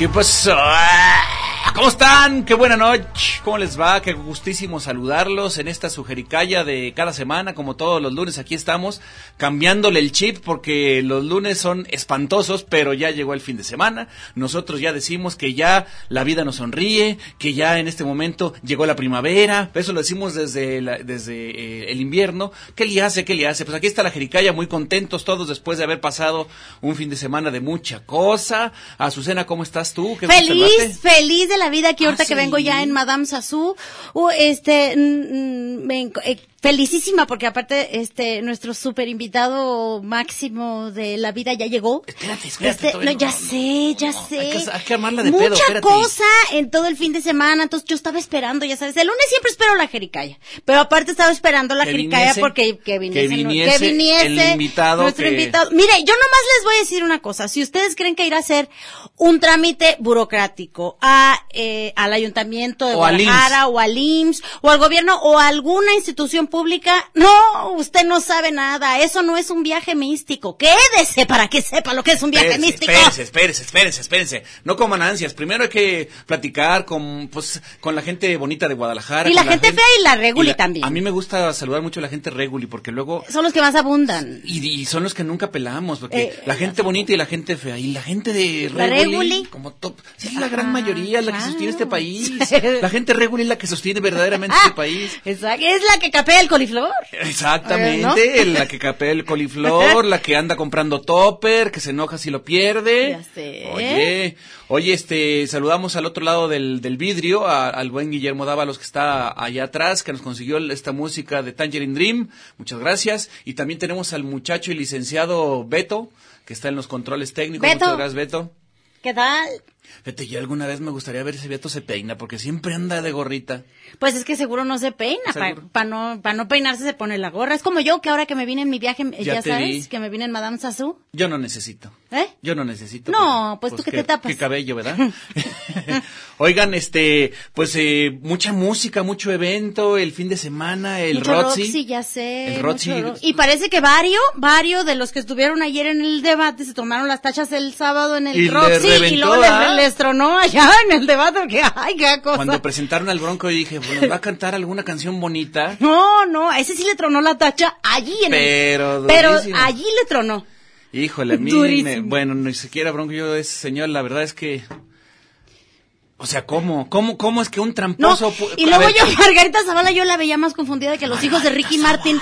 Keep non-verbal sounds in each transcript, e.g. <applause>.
¿Qué pasó? ¿Cómo están? Qué buena noche. ¿Cómo les va? Qué gustísimo saludarlos en esta sujericaya de cada semana, como todos los lunes. Aquí estamos cambiándole el chip porque los lunes son espantosos, pero ya llegó el fin de semana. Nosotros ya decimos que ya la vida nos sonríe, que ya en este momento llegó la primavera. Eso lo decimos desde, la- desde eh, el invierno. ¿Qué le hace? ¿Qué le hace? Pues aquí está la jericaya, muy contentos todos después de haber pasado un fin de semana de mucha cosa. Azucena, ¿cómo estás tú? Qué. Feliz, feliz de la vida aquí Ah, ahorita que sí. vengo ya en Madame Sassou. Uh, este, me eh, felicísima porque aparte este nuestro super invitado máximo de la vida ya llegó. Espérate, espérate. Este, no, ya no, sé, ya no, sé. Hay que, hay que armarla de Mucha pedo, espérate. cosa en todo el fin de semana, entonces yo estaba esperando, ya sabes, el lunes siempre espero la jericaya, pero aparte estaba esperando la Que jericaya viniese, porque que viniese, que viniese que viniese el invitado nuestro que- invitado. Mire, yo nomás les voy a decir una cosa, si ustedes creen que ir a hacer un trámite burocrático a eh, al ayuntamiento de O Guadalajara o al IMSS o al gobierno o a alguna institución pública, no, usted no sabe nada, eso no es un viaje místico, quédese para que sepa lo que es un viaje Espérense, místico. espérense, espérense, espérense, espérense. No coman ansias. Primero hay que platicar con, pues, con la gente bonita de Guadalajara. Y la gente fea y la reguli también. A mí me gusta saludar mucho a la gente reguli porque luego... Son los que más abundan. Y, y son los que nunca pelamos, porque Eh, la gente bonita y la gente fea, y la gente de La reguli, reguli. como top, sí, la gran mayoría, la que. Sostiene este país. <laughs> La gente reguli es la que sostiene verdaderamente Ah, este país. Exacto, es la que capea el coliflor. Exactamente, la que capea el coliflor, la que anda comprando topper, que se enoja si lo pierde. Ya sé. Oye, oye, este, saludamos al otro lado del, del vidrio, a- al buen Guillermo Dávalos que está allá atrás, que nos consiguió esta música de Tangerine Dream. Muchas gracias. Y también tenemos al muchacho y licenciado Beto, que está en los controles técnicos. Beto. Muchas gracias, Beto. ¿Qué tal? Fíjate, yo alguna vez me gustaría ver si Beto se peina, porque siempre anda de gorrita. Pues es que seguro no se peina. Para Seguro. no, pa no peinarse se pone la gorra. Es como yo que ahora que me vine en mi viaje, Ya ya, sabes, vi. que me vine en Madame Sassou. Yo no necesito. ¿Eh? Yo no necesito. No, pues tú qué te tapas. Qué cabello, ¿verdad? <laughs> <laughs> Oigan, este, pues eh, mucha música, mucho evento, el fin de semana, el Mucho Roxy. Roxy, ya sé. El Roxy. Ro- Y parece que varios, varios de los que estuvieron ayer en el debate se tomaron las tachas el sábado en el Y Roxy y luego. Les tronó allá <laughs> en el debate porque, ay, qué cosa. Cuando presentaron al Bronco, yo dije, bueno, va a cantar alguna canción bonita. <laughs> No, no, a ese sí le tronó la tacha allí en Pero el... Pero allí le tronó. Híjole, a mí, me- bueno, ni siquiera Bronco, yo, ese señor, la verdad es que... O sea, ¿cómo? ¿Cómo, cómo es que un tramposo... y luego ver, yo, Margarita Zavala, yo la veía más confundida que los hijos de Ricky Martin.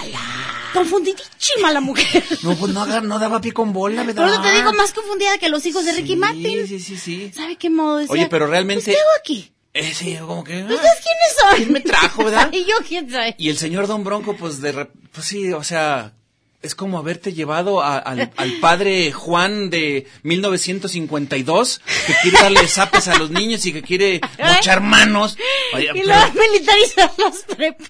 Confundidísima la mujer. No, pues no, daba pie con bola, ¿verdad? Por eso te digo, más confundida que los hijos de Ricky Sí, Martin. Sí, sí, sí. ¿Sabe qué modo decía? Oye, pero realmente- Pues, ¿qué hago aquí? Eh, sí, como que... ¿Ustedes ah. quiénes son? ¿Quién me trajo, verdad? <laughs> ¿Y yo quién soy? Y el señor Don Bronco, pues de rep- pues sí, o sea, es como haberte llevado a- al, al padre Juan de 1952, que quiere darle zapes a los niños y que quiere <laughs> mochar manos. Oye, Y pero luego militarizar los prepos.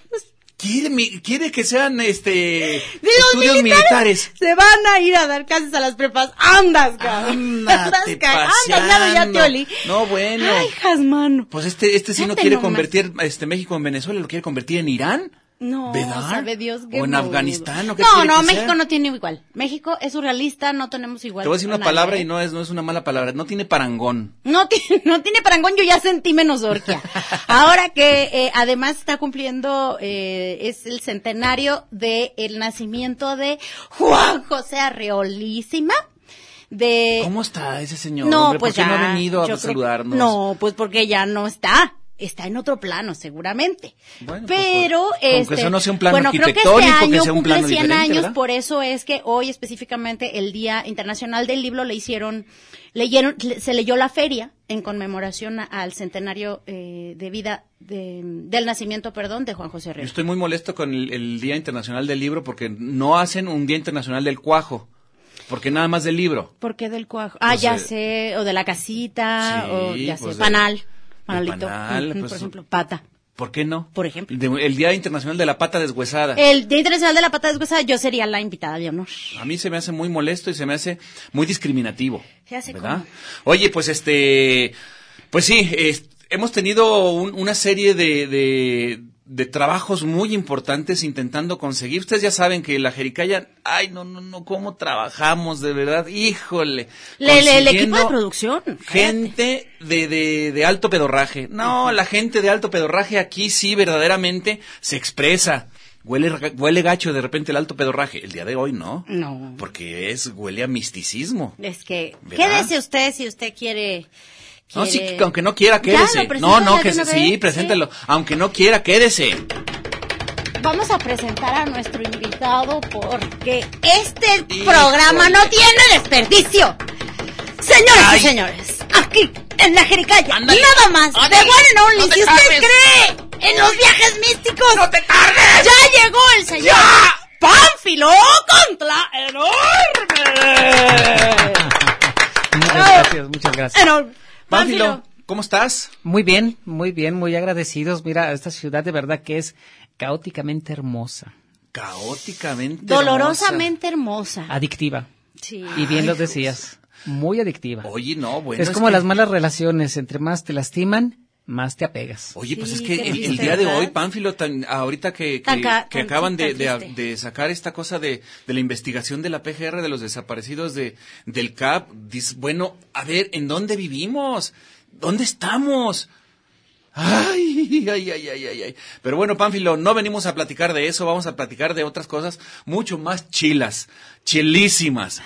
Quiere, quiere que sean este estudios militares. Se van a ir a dar clases a las prepas. Andas, cabrón. <laughs> Cabrón. Andas, ya, te olí. No, bueno. Ay. Pues este, este sí no quiere nomás. convertir este México en Venezuela, lo quiere convertir en Irán. No, ¿Verdad? sabe Dios que O en no. Afganistán, ¿o qué No, no, México no tiene igual. México es surrealista, no tenemos igual. Te voy a decir una nadie, palabra ¿eh? y no es, no es una mala palabra. No tiene parangón. No tiene, <laughs> no tiene parangón, yo ya sentí menos orquia. <laughs> Ahora que eh, además está cumpliendo, eh, es el centenario del nacimiento de Juan José Arreolísima. De... ¿Cómo está ese señor? No, hombre? pues ¿Por qué ya. no ha venido a creo- saludarnos? No, pues porque ya no está. Está en otro plano, seguramente. Bueno, pues, Pero, pues, aunque este, eso no sea un plano bueno, creo que este que año un cumple plano 100 diferente, años, ¿verdad? por eso es que hoy específicamente el Día Internacional del Libro le hicieron, leyeron, le- se leyó la feria en conmemoración al centenario eh, de vida de- del nacimiento, perdón, de Juan José Yo Herrera. estoy muy molesto con el, el Día Internacional del Libro porque no hacen un Día Internacional del Cuajo. Porque nada más del libro. ¿Por qué del cuajo? Ah, Pues, ya eh, sé, o de la casita, sí, o ya sé, pues, de- panal, panalito, panal, mm, pues, por ejemplo, pata. ¿Por qué no? Por ejemplo. De- el Día Internacional de la Pata Deshuesada. El Día Internacional de la Pata Deshuesada, yo sería la invitada de honor. A mí se me hace muy molesto y se me hace muy discriminativo. Ya sé ¿verdad? cómo. Oye, pues este, pues sí, hemos tenido un- una serie de, de, de trabajos muy importantes intentando conseguir. Ustedes ya saben que la Jericaya, ay, no, no, no, cómo trabajamos, de verdad, híjole. Le- le- el equipo de producción. Gente de, de, de alto pedorraje. No, la gente de alto pedorraje aquí sí verdaderamente se expresa. Huele, huele gacho de repente el alto pedorraje. El día de hoy no. No. Porque es, huele a misticismo. Es que, ¿Verdad? quédese usted si usted quiere. No, sí, que aunque no quiera, quédese. no, no, que se, una sí, preséntelo. Aunque no quiera, quédese. Vamos a presentar a nuestro invitado porque este Híjole. programa no tiene desperdicio. Señoras Ay. y señores, aquí en la Jericaya, Ándale. nada más, de. One and Only, No si usted cree en los viajes místicos, ¡No te tardes! ya llegó el señor ¡Ya! Pánfilo contra enorme. <laughs> Muchas gracias, muchas gracias. Enorme. Pánfilo, ¿cómo estás? Muy bien, muy bien, muy agradecidos. Mira, esta ciudad de verdad que es caóticamente hermosa, Caóticamente. dolorosamente hermosa. adictiva. Sí. Y bien lo decías, muy adictiva. Oye, no, bueno. es como que- las malas relaciones, entre más te lastiman, más te apegas. Oye, pues Sí, es que el, día de hoy, Pánfilo, tan, ahorita que, que, Tan ca- que tan- acaban de, tan de, sacar esta cosa de, de la investigación de la PGR de los desaparecidos de, del CAP, dices, bueno, a ver, ¿en dónde vivimos? ¿Dónde estamos? Ay, ay, ay, ay, ay, ay. Pero bueno, Pánfilo, no venimos a platicar de eso, vamos a platicar de otras cosas mucho más chilas, chilísimas.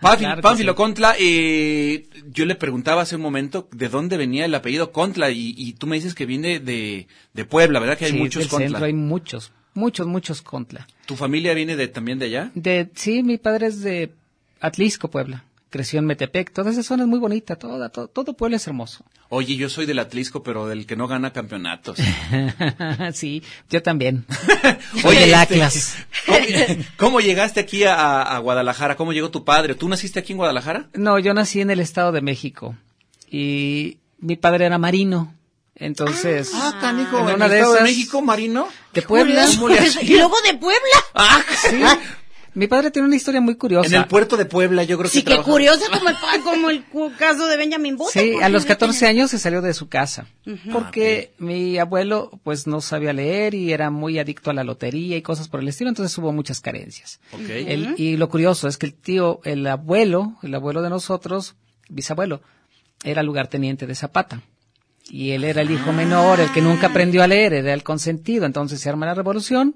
Pánfilo, Claro que Pánfilo sí. Contla, eh, yo le preguntaba hace un momento de dónde venía el apellido Contla y, y tú me dices que viene de, de Puebla, ¿verdad? Que hay Sí, muchos del Contla. centro hay muchos, muchos, muchos Contla. ¿Tu familia viene de, también de allá? De, sí, mi padre es de Atlisco, Puebla. Creció en Metepec, toda esa zona es muy bonita, toda, todo, todo Puebla es hermoso. Oye, yo soy del Atlisco, pero del que no gana campeonatos. <laughs> sí, yo también. <laughs> Oye, del este, Atlas. ¿cómo, cómo llegaste aquí a, a Guadalajara? ¿Cómo llegó tu padre? ¿Tú naciste aquí en Guadalajara? No, yo nací en el Estado de México y mi padre era marino. Entonces, Ah, canijo, en ¿en una el de Estado de esas- México, Marino? de Puebla. Y luego de Puebla. <laughs> Ah, Sí. Mi padre tiene una historia muy curiosa. En el puerto de Puebla, yo creo que Sí, trabajaba. curioso como el, como el cu- caso de Benjamin Button. Sí, a los no 14 tiene- años se salió de su casa porque mi abuelo pues no sabía leer y era muy adicto a la lotería y cosas por el estilo, entonces hubo muchas carencias. Ok. El- y lo curioso es que el tío, el abuelo, el abuelo de nosotros, bisabuelo, era lugarteniente de Zapata. Y él era el hijo menor, el que nunca aprendió a leer, era el consentido. Entonces se arma la revolución.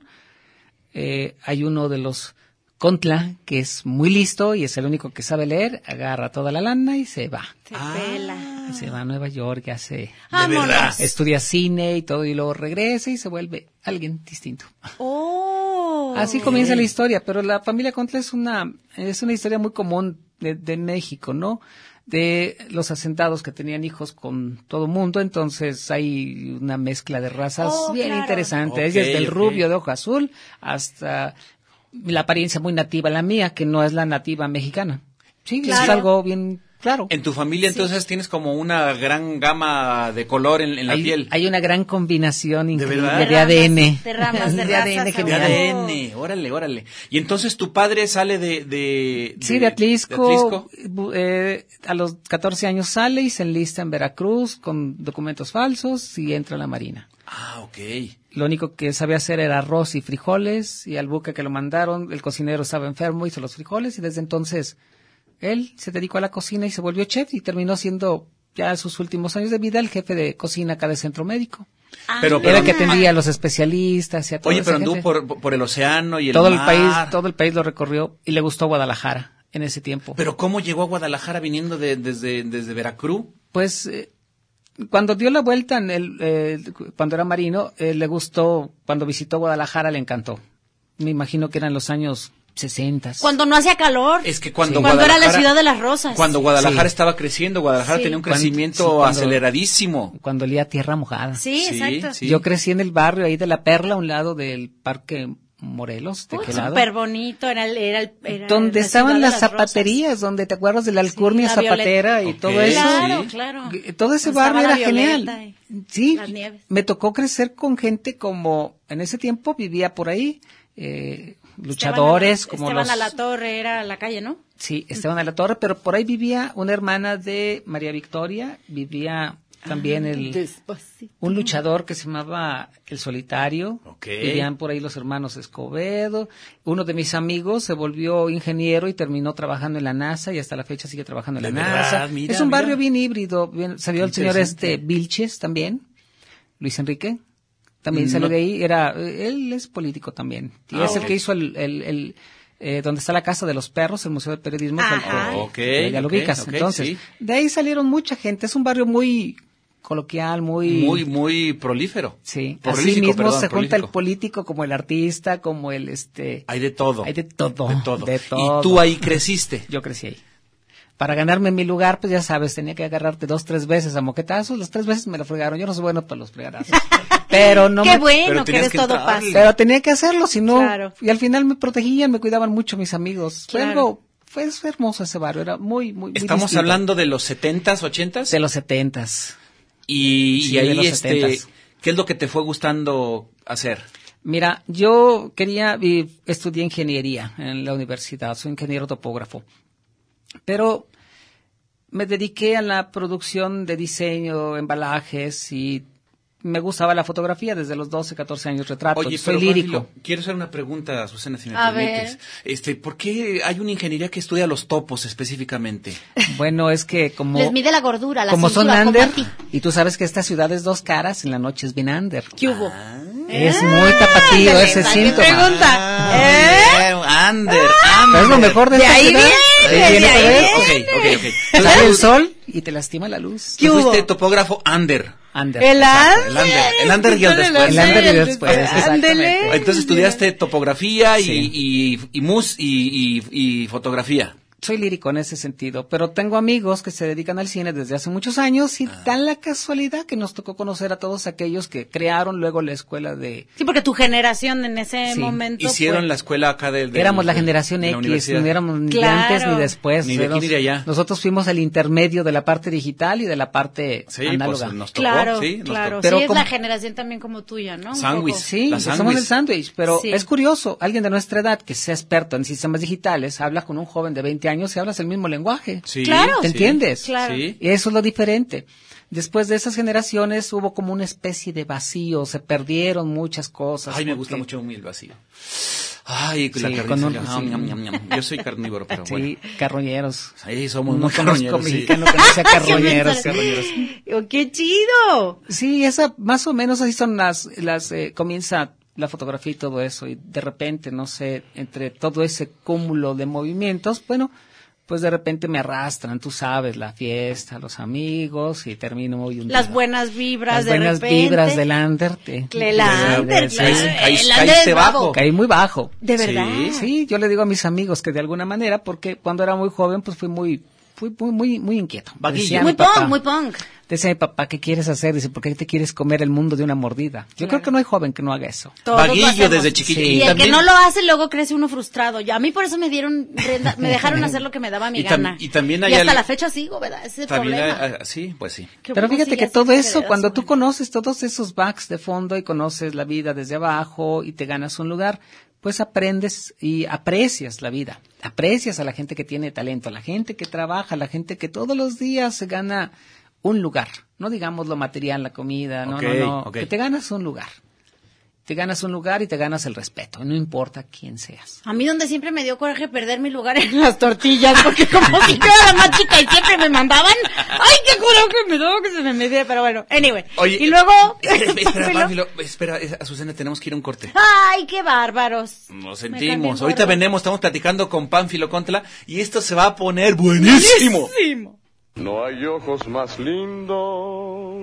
Eh, hay uno de los Contla, que es muy listo y es el único que sabe leer, agarra toda la lana y se va. Se pela. Se va a Nueva York, y hace, Vámonos. verdad. estudia cine y todo y luego regresa y se vuelve alguien distinto. Oh. Así comienza la historia, pero la familia Contla es una, es una historia muy común de, de México, ¿no? De los asentados que tenían hijos con todo mundo, entonces hay una mezcla de razas Oh, bien claro. interesante, desde el rubio de ojo azul hasta la apariencia muy nativa, la mía, que no es la nativa mexicana. Sí, es Claro. algo bien claro. En tu familia entonces tienes como una gran gama de color en, en la hay, piel. hay una gran combinación increíble de, De ADN. de ramas, de <laughs> ADN De a viene- huevo. ADN, órale, órale. Y entonces tu padre sale de... de, Sí, de Atlisco. de eh, a los 14 años sale y se enlista en Veracruz con documentos falsos y entra a la Marina. Ah, ok. Lo único que sabía hacer era arroz y frijoles y al buque que lo mandaron, el cocinero estaba enfermo, hizo los frijoles y desde entonces él se dedicó a la cocina y se volvió chef y terminó siendo ya en sus últimos años de vida el jefe de cocina acá del centro médico. Ah, Pero- Era el que atendía a los especialistas y a toda Oye, pero anduvo por, por el océano y el todo el país, todo el país lo recorrió y le gustó Guadalajara en ese tiempo. Pero ¿cómo llegó a Guadalajara viniendo de- desde, desde Veracruz? Pues eh, cuando dio la vuelta, en el, eh, cuando era marino, eh, le gustó, cuando visitó Guadalajara le encantó. Me imagino que eran los años 60. Cuando no hacía calor. Es que cuando Sí. Cuando era la Guadalajara- ciudad de las rosas. Cuando Guadalajara Sí. estaba creciendo, Guadalajara Sí. tenía un Cuando- crecimiento sí, cuando- aceleradísimo. Cuando olía tierra mojada. Sí, Sí, exacto. sí. Yo crecí en el barrio ahí de La Perla, a un lado del Parque Morelos, de Uy, qué lado. Súper bonito, era el, era el- era Donde la estaban las rosas. zapaterías, donde te acuerdas de la alcurnia Sí, la zapatera y todo eso. Claro, Sí. claro. Todo ese Estaba barrio era genial. Sí, me tocó crecer con gente como en ese tiempo vivía por ahí eh, luchadores Esteban, como Esteban los a la torre era la calle, ¿no? sí Esteban a la Torre, pero por ahí vivía una hermana de María Victoria, vivía también Ah, el Despacito. un luchador que se llamaba El Solitario. Ok. Vivían por ahí los hermanos Escobedo. Uno de mis amigos se volvió ingeniero y terminó trabajando en la NASA y hasta la fecha sigue trabajando en la NASA. mira, es un barrio bien híbrido. Bien, salió Qué el señor este Vilches también. Luis Enrique. También No. salió de ahí. Era, él es político también. Y Ah, es el ok. que hizo el, el, el, eh, donde está la Casa de los Perros, el Museo de Periodismo. el Ajá. Ok, eh, ya lo ok, ubicas. ok, Entonces, sí. de ahí salieron mucha gente. Es un barrio muy coloquial, muy... Muy, muy prolífero. Sí, Prolífico, así mismo perdón, se junta el político como el artista, como el este. Hay de todo. Hay de todo. De todo. de todo. Y tú ahí creciste. <laughs> Yo crecí ahí. Para ganarme mi lugar, pues ya sabes, tenía que agarrarte dos, tres veces a moquetazos. Las tres veces me lo fregaron. Yo no soy bueno para los fregarazos. <laughs> Pero no Qué me... bueno pero que tenías eres que todo paz. Pero tenía que hacerlo, si no... Claro. Y al final me protegían, me cuidaban mucho mis amigos. Fue Claro. algo... Fue, fue hermoso ese barrio, era muy, muy, muy Estamos distinto. hablando de los setentas, ochentas. De los setentas. Y, Sí, y ahí, los este. ¿qué es lo que te fue gustando hacer? Mira, yo quería, estudié ingeniería en la universidad, soy ingeniero topógrafo, pero me dediqué a la producción de diseño, embalajes y me gustaba la fotografía desde los 12, 14 años retrato. Oye, soy pero, lírico. Quiero hacer una pregunta, Susana, si me A permites. ver. Este, ¿por qué hay una ingeniería que estudia los topos específicamente? Bueno, es que como, Les mide la gordura, la como son cintura, under, a y tú sabes que esta ciudad es dos caras, en la noche es bien under. ¿Qué hubo? Es muy tapatío Ándale, ese ¿para qué síntoma. pregunta? ¿Eh? Ah, Under, Pero es lo mejor de, De esta ahí ciudad. viene, de todo ahí eso. Ok, ok, ok. Sale el sol y te lastima la luz. ¿Qué Tú fuiste topógrafo under. Under. El Exacto, el under, el under y el después. El under y el después, exactamente. Entonces estudiaste topografía y, Sí. y, y mus y, y, y fotografía. Soy lírico en ese sentido, pero tengo amigos que se dedican al cine desde hace muchos años y dan la casualidad que nos tocó conocer a todos aquellos que crearon luego la escuela de... Sí, porque tu generación en ese Sí. momento. Hicieron fue- la escuela acá del... del- éramos la generación de X, no éramos ni Claro. antes ni después. Ni de aquí ni de allá. Nosotros fuimos el intermedio de la parte digital y de la parte Sí, análoga. pues nos tocó, Claro, sí, nos claro. tocó. Pero sí, es como- la generación también como tuya, ¿no? Sándwich. Sí, somos el sándwich, pero Sí. es curioso, alguien de nuestra edad que sea experto en sistemas digitales habla con un joven de 20 años y hablas el mismo lenguaje. Sí, Claro. ¿Te sí. entiendes? Claro. Sí. Y eso es lo diferente. Después de esas generaciones hubo como una especie de vacío, se perdieron muchas cosas. Ay, me gusta mucho el vacío. Ay, la Sí, carne. con un- sí. sí. Ñam, ñam, ñam. Yo soy carnívoro, pero bueno. Sí, carroñeros. Ahí somos no carroñeros, sí. mexicano que no sea <laughs> carroñeros. Qué carroñeros. Oh, ¡Qué chido! Sí, esa, más o menos así son las, las, eh, comienza la fotografía y todo eso, y de repente, no sé, entre todo ese cúmulo de movimientos, bueno, pues de repente me arrastran, tú sabes, la fiesta, los amigos y termino muy un Las buenas vibras las de buenas repente. vibras del Ander. te- El El caíste bajo. Caí muy bajo. De verdad. Sí, Sí, yo le digo a mis amigos que de alguna manera, porque cuando era muy joven, pues fui muy, fui muy, muy, muy inquieto. Vaguillo. Decía Muy papá- punk, muy punk. Decía mi papá, ¿qué quieres hacer? Dice, ¿por qué te quieres comer el mundo de una mordida? Yo creo que no hay joven que no haga eso. Todos lo Vaguillo desde chiquito. Sí. Y, el también- que no lo hace, luego crece uno frustrado. Yo, a mí por eso me dieron, me dejaron hacer lo que me daba mi <laughs> Y tam- gana. y también hay Y hasta al- la fecha sigo, ¿verdad? Ese es el También, problema. ah, sí, pues sí. Pero fíjate que todo eso, cuando tú conoces todos esos backs de fondo y conoces la vida desde abajo y te ganas un lugar, pues aprendes y aprecias la vida. Aprecias a la gente que tiene talento, a la gente que trabaja, a la gente que todos los días se gana un lugar. No digamos lo material, la comida, no, no, no. Que te ganas un lugar. Te ganas un lugar y te ganas el respeto, no importa quién seas. A mí donde siempre me dio coraje perder mi lugar en las tortillas, <laughs> porque como si yo era la más chica y siempre me mandaban, ay, qué coraje me daba que se me medía, pero bueno, anyway. Oye, y luego, <laughs> Espera, <laughs> espera, Pánfilo, espera, Azucena, tenemos que ir a un corte. ay, qué bárbaros. Nos sentimos. Ahorita gordo. venemos, estamos platicando con Pánfilo Contla y esto se va a poner buenísimo. Buenísimo. No hay ojos más lindos.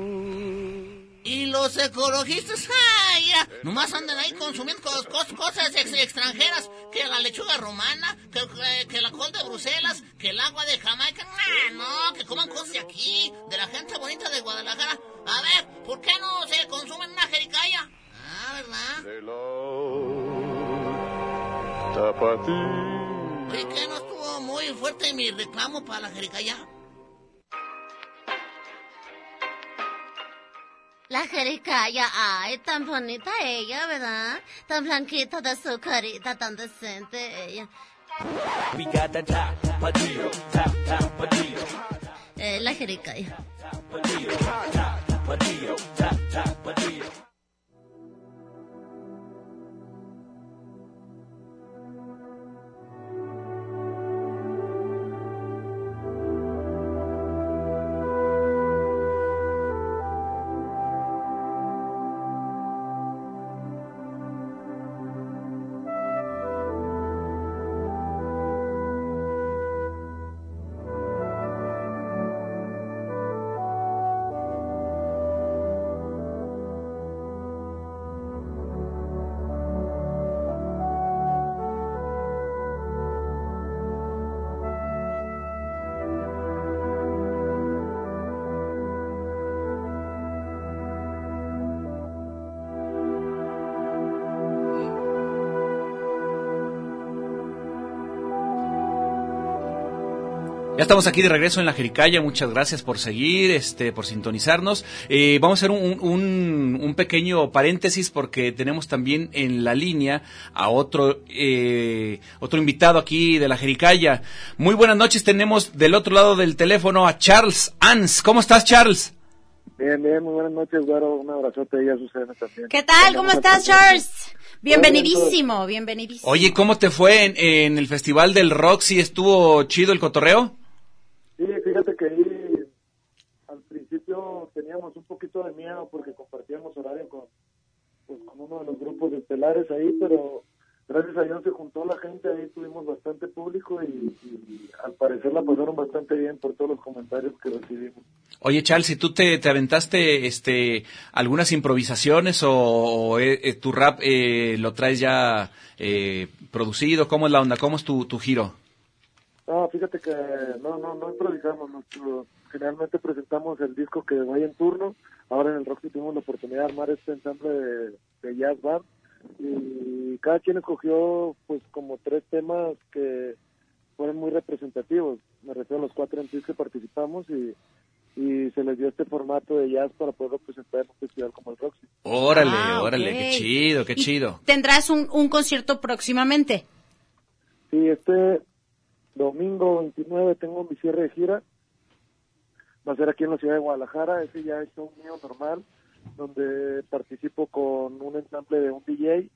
Y los ecologistas, ay, ya, nomás andan ahí consumiendo cos- cos- cosas ex- extranjeras, que la lechuga romana, que, que- que la col de Bruselas, que el agua de Jamaica, nah, no, que coman cosas de aquí, de la gente bonita de Guadalajara. A ver, ¿por qué no se consumen una jericaya? Ah, ¿verdad? Oye, que no estuvo muy fuerte mi reclamo para la jericaya. La jericaya, ay, tan bonita ella, ¿verdad? Tan blanquita de su carita, tan decente ella. Eh, la jericaya. Ya estamos aquí de regreso en la Jericaya, muchas gracias por seguir, este, por sintonizarnos. Eh, vamos a hacer un, un- un pequeño paréntesis porque tenemos también en la línea a otro, eh, otro invitado aquí de la Jericaya. Muy buenas noches, tenemos del otro lado del teléfono a Charles Ans. ¿Cómo estás, Charles? Bien, bien, muy buenas noches, Güero. Un abrazote y a Susana también. ¿Qué tal? ¿Cómo estás, Charles? Bienvenidísimo, bienvenidísimo. Oye, ¿cómo te fue en, en el Festival del Roxy? ¿Estuvo chido el cotorreo? Sí, fíjate que ahí al principio teníamos un poquito de miedo porque compartíamos horario con, pues, con uno de los grupos estelares ahí, pero gracias a Dios se juntó la gente, ahí tuvimos bastante público y, y al parecer la pasaron bastante bien por todos los comentarios que recibimos. Oye, Charles, ¿y tú te, te aventaste este, algunas improvisaciones o, o, eh, eh, tu rap eh, lo traes ya eh, producido? ¿Cómo es la onda? ¿Cómo es tu, tu giro? No, fíjate que no, no, no improvisamos. Nuestro, generalmente presentamos el disco que vaya en turno. Ahora en el Roxy tuvimos la oportunidad de armar este ensamble de, de jazz band y cada quien escogió pues como tres temas que fueron muy representativos. Me refiero a los cuatro MCs que participamos y, y se les dio este formato de jazz para poderlo presentar en un festival como el Roxy. Órale, Ah, órale, ok. qué chido, qué ¿Y chido. Tendrás un, un concierto próximamente. Sí, este domingo 29 tengo mi cierre de gira. Va a ser aquí en la ciudad de Guadalajara. Ese ya es un mío normal, donde participo con un ensamble de un DJ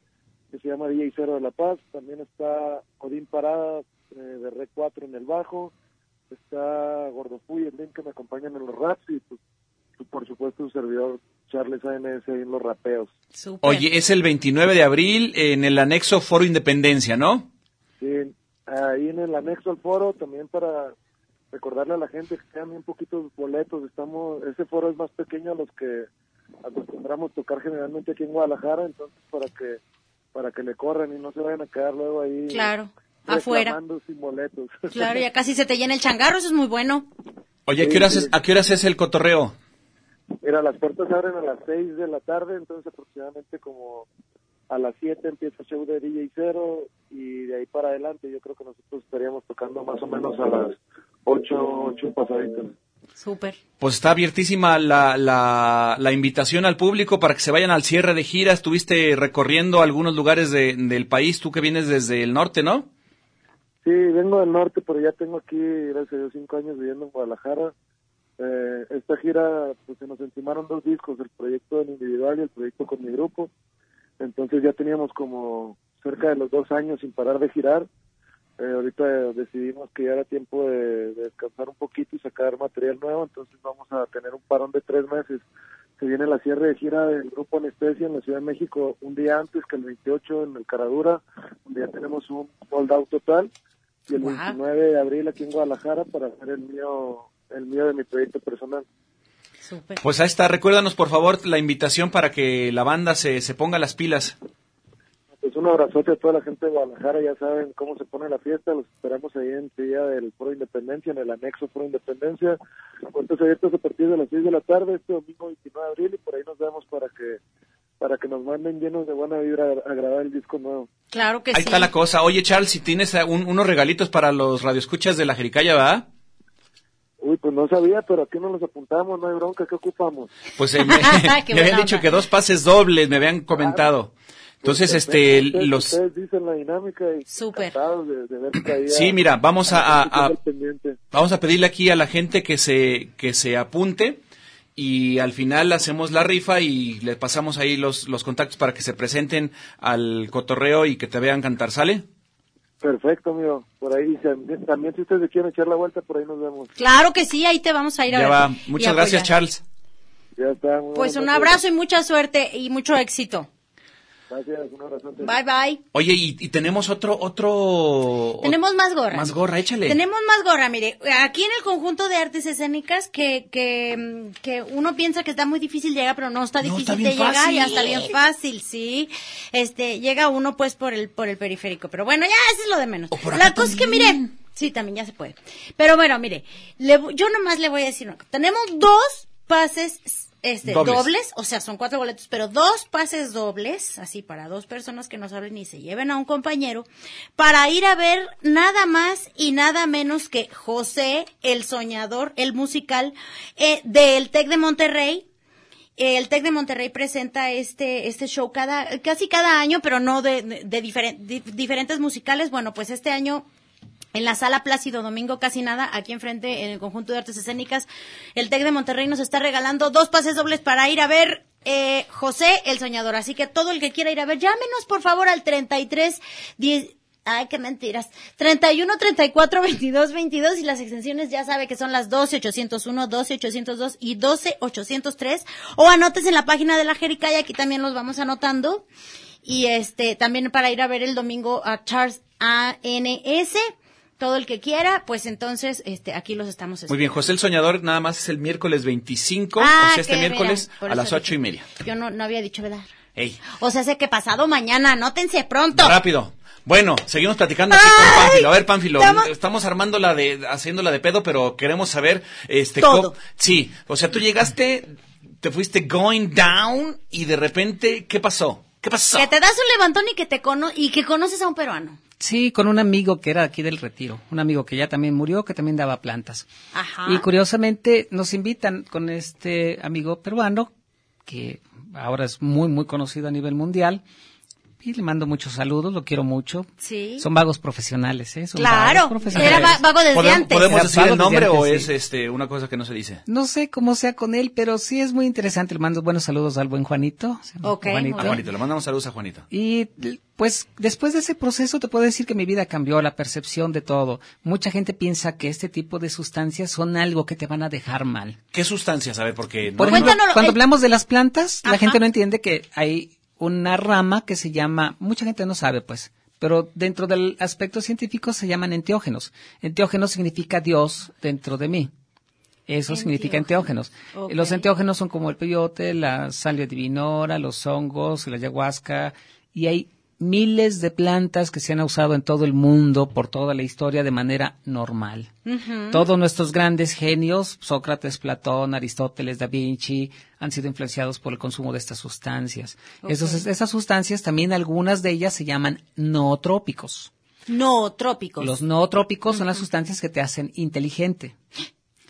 que se llama DJ Cero de La Paz. También está Odín Parada eh, de Red 4 en el bajo. Está Gordo Puy, el Link que me acompañan en los raps y pues, por supuesto su servidor Charles ANS ahí en los rapeos. Súper. Oye, es el 29 de abril en el anexo Foro Independencia, ¿no? Sí, ahí en el anexo al foro también para recordarle a la gente que sean bien poquitos boletos. Estamos, ese foro es más pequeño a los que acostumbramos tocar generalmente aquí en Guadalajara, entonces para que para que le corran y no se vayan a quedar luego ahí Claro, afuera. sin boletos. <laughs> Claro, ya casi se te llena el changarro, eso es muy bueno. Oye, ¿a qué horas es, a qué horas es el cotorreo? Mira, las puertas abren a las 6 de la tarde, entonces aproximadamente como a las 7 empieza el show de DJ Cero y de ahí para adelante yo creo que nosotros estaríamos tocando más o menos a las 8, 8 pasaditas. Súper. Pues está abiertísima la, la, la invitación al público para que se vayan al cierre de gira. Estuviste recorriendo algunos lugares de- del país, tú que vienes desde el norte, ¿no? Sí, vengo del norte, pero ya tengo aquí, gracias a Dios, 5 años viviendo en Guadalajara. Eh, esta gira, pues se nos encimaron dos discos, el proyecto en individual y el proyecto con mi grupo. Entonces ya teníamos como cerca de los dos años sin parar de girar. Eh, ahorita decidimos que ya era tiempo de, de descansar un poquito y sacar material nuevo, entonces vamos a tener un parón de tres meses. Se viene la cierre de gira del grupo Anestesia en la Ciudad de México un día antes que el 28 en el Caradura, donde ya tenemos un sold out total, y el Guau. 29 de abril aquí en Guadalajara para hacer el mío, el mío de mi proyecto personal. Súper. Pues ahí está, recuérdanos por favor la invitación para que la banda se, se ponga las pilas. Pues un abrazote a toda la gente de Guadalajara, ya saben cómo se pone la fiesta, los esperamos ahí en el día del Foro Independencia, en el anexo Foro Independencia, puertas abiertas a partir de las 6 de la tarde, este domingo 29 de abril, y por ahí nos vemos para que para que nos manden llenos de buena vibra a, grabar el disco nuevo. Claro que Ahí sí. está la cosa. Oye, Charles, si tienes un- unos regalitos para los radioescuchas de la Jericaya, ¿verdad? Uy, pues no sabía, pero aquí no los apuntamos, no hay bronca, ¿qué ocupamos? Pues eh, me, <laughs> me habían dicho que dos pases dobles, me habían comentado. Entonces, Pues, este, ustedes, los... Ustedes dicen la dinámica y Súper. encantados de, de ver ahí Sí, a- mira, vamos a- a- a-. Vamos a pedirle aquí a la gente que se, que se apunte y al final hacemos la rifa y le pasamos ahí los, los contactos para que se presenten al cotorreo y que te vean cantar, ¿sale? Perfecto, amigo. Por ahí, también, también si ustedes quieren echar la vuelta, por ahí nos vemos. Claro que sí, ahí te vamos a ir a Ya ver. va. Muchas gracias, apoyar. Charles. Ya está. Pues un abrazo y mucha suerte y mucho éxito. Gracias, un abrazote. Bye bye. Oye, y, y tenemos otro, otro... Tenemos más gorras. Más gorra, échale. Tenemos más gorra, mire, aquí en el conjunto de artes escénicas que, que, que uno piensa que está muy difícil llegar, pero no está No, difícil está de llegar, fácil. ya está bien fácil, sí. Este, llega uno pues por el, por el periférico, pero bueno, ya eso es lo de menos. O por La cosa es que mire, sí, también ya se puede. Pero bueno, mire, le yo nomás le voy a decir una cosa. Tenemos dos pases este, Dobles. dobles. o sea, son cuatro boletos, pero dos pases dobles, así para dos personas que no saben y se lleven a un compañero, para ir a ver nada más y nada menos que José el Soñador, el musical eh, del TEC de Monterrey. El TEC de Monterrey presenta este, este show cada, casi cada año, pero no de, de diferen- di- diferentes musicales. Bueno, pues este año en la sala Plácido Domingo casi nada, aquí enfrente en el conjunto de artes escénicas, el TEC de Monterrey nos está regalando dos pases dobles para ir a ver eh, José el Soñador. Así que todo el que quiera ir a ver, llámenos por favor al 33 10 Ay, qué mentiras. 31, 34, 22, 22 y las extensiones ya sabe que son las 12, 801, 12, 802 y 12, 803. O anotes en la página de la Jericaya, aquí también los vamos anotando. Y este, también para ir a ver el domingo a Charles ANS, todo el que quiera, pues entonces, este, aquí los estamos Muy bien, José el Soñador nada más es el miércoles 25, Ah, o sea, este miércoles mira, a las ocho y media. Yo no, no había dicho, ¿verdad? Ey, O sea, sé que pasado mañana, anótense pronto. rápido. Bueno, seguimos platicando aquí con Pánfilo. A ver, Pánfilo, estamos- estamos armando la de, haciéndola de pedo, pero queremos saber, este, Todo. sí, o sea, tú llegaste, te fuiste going down y de repente, ¿qué pasó? ¿Qué pasó? Que te das un levantón y que te cono y que conoces a un peruano. Sí, con un amigo que era aquí del Retiro, un amigo que ya también murió, que también daba plantas. Ajá. Y curiosamente nos invitan con este amigo peruano, que ahora es muy, muy conocido a nivel mundial. Y le mando muchos saludos, lo quiero mucho. Sí. Son vagos profesionales, ¿eh? Son Claro, vagos profesionales. era va- vago desde ¿Podemos, antes. podemos Era decir el nombre o es este una cosa que no se dice? No sé cómo sea con él, pero sí es muy interesante. Le mando buenos saludos al buen Juanito. Se llama Ok, muy A. Juanito, le mandamos saludos a Juanito. Y pues después de ese proceso te puedo decir que mi vida cambió, la percepción de todo. Mucha gente piensa que este tipo de sustancias son algo que te van a dejar mal. ¿Qué sustancias? A ver, porque... no- Por ejemplo, Cuéntanos, cuando eh, hablamos de las plantas, Ajá. la gente no entiende que hay una rama que se llama, mucha gente no sabe pues, pero dentro del aspecto científico se llaman enteógenos. Enteógenos significa Dios dentro de mí. Eso significa enteógenos. Los enteógenos son como el peyote, la salvia divinora, los hongos, la ayahuasca, y hay miles de plantas que se han usado en todo el mundo por toda la historia de manera normal. Todos nuestros grandes genios, Sócrates, Platón, Aristóteles, Da Vinci, han sido influenciados por el consumo de estas sustancias. Esos- esas sustancias, también algunas de ellas se llaman nootrópicos. Nootrópicos. Los nootrópicos son las sustancias que te hacen inteligente.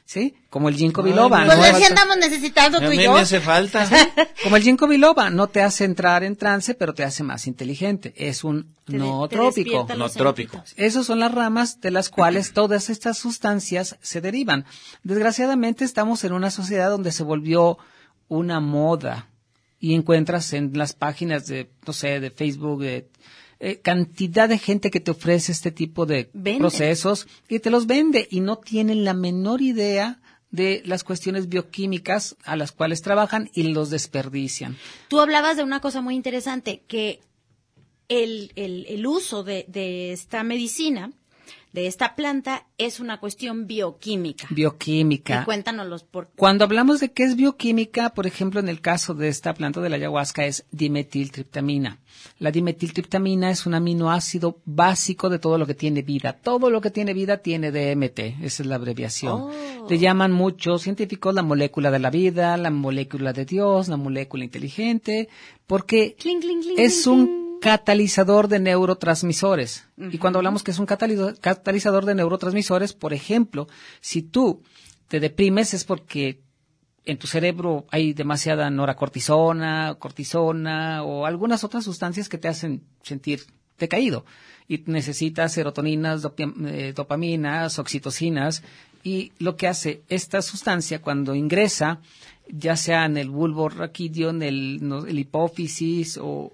¿Sí? Como el ginkgo biloba. Pues ¿no? así andamos necesitando tú y mí yo. me hace falta. <laughs> Como el ginkgo biloba, no te hace entrar en trance, pero te hace más inteligente. Es un Te te nootrópico. los Nootrópico. sentidos. Esas son las ramas de las cuales todas estas sustancias se derivan. Desgraciadamente estamos en una sociedad donde se volvió una moda y encuentras en las páginas de, no sé, de Facebook, de, eh, cantidad de gente que te ofrece este tipo de Venden. procesos y te los vende y no tienen la menor idea de las cuestiones bioquímicas a las cuales trabajan y los desperdician. Tú hablabas de una cosa muy interesante, que el, el, el uso de, de esta medicina, de esta planta, es una cuestión bioquímica. Bioquímica. Y cuéntanoslos por Cuando hablamos de qué es bioquímica, por ejemplo, en el caso de esta planta de la ayahuasca es dimetiltriptamina. La dimetiltriptamina es un aminoácido básico de todo lo que tiene vida. Todo lo que tiene vida tiene DMT, esa es la abreviación. Oh. Le llaman muchos científicos la molécula de la vida, la molécula de Dios, la molécula inteligente, porque Cling, cling, cling, es un catalizador de neurotransmisores. Y cuando hablamos que es un catalizador de neurotransmisores, por ejemplo, si tú te deprimes es porque en tu cerebro hay demasiada noracortisona, cortisona o algunas otras sustancias que te hacen sentir decaído. Y necesitas serotoninas, eh, dopaminas, oxitocinas. Y lo que hace esta sustancia cuando ingresa, ya sea en el bulbo raquídeo, en el, no- el hipófisis o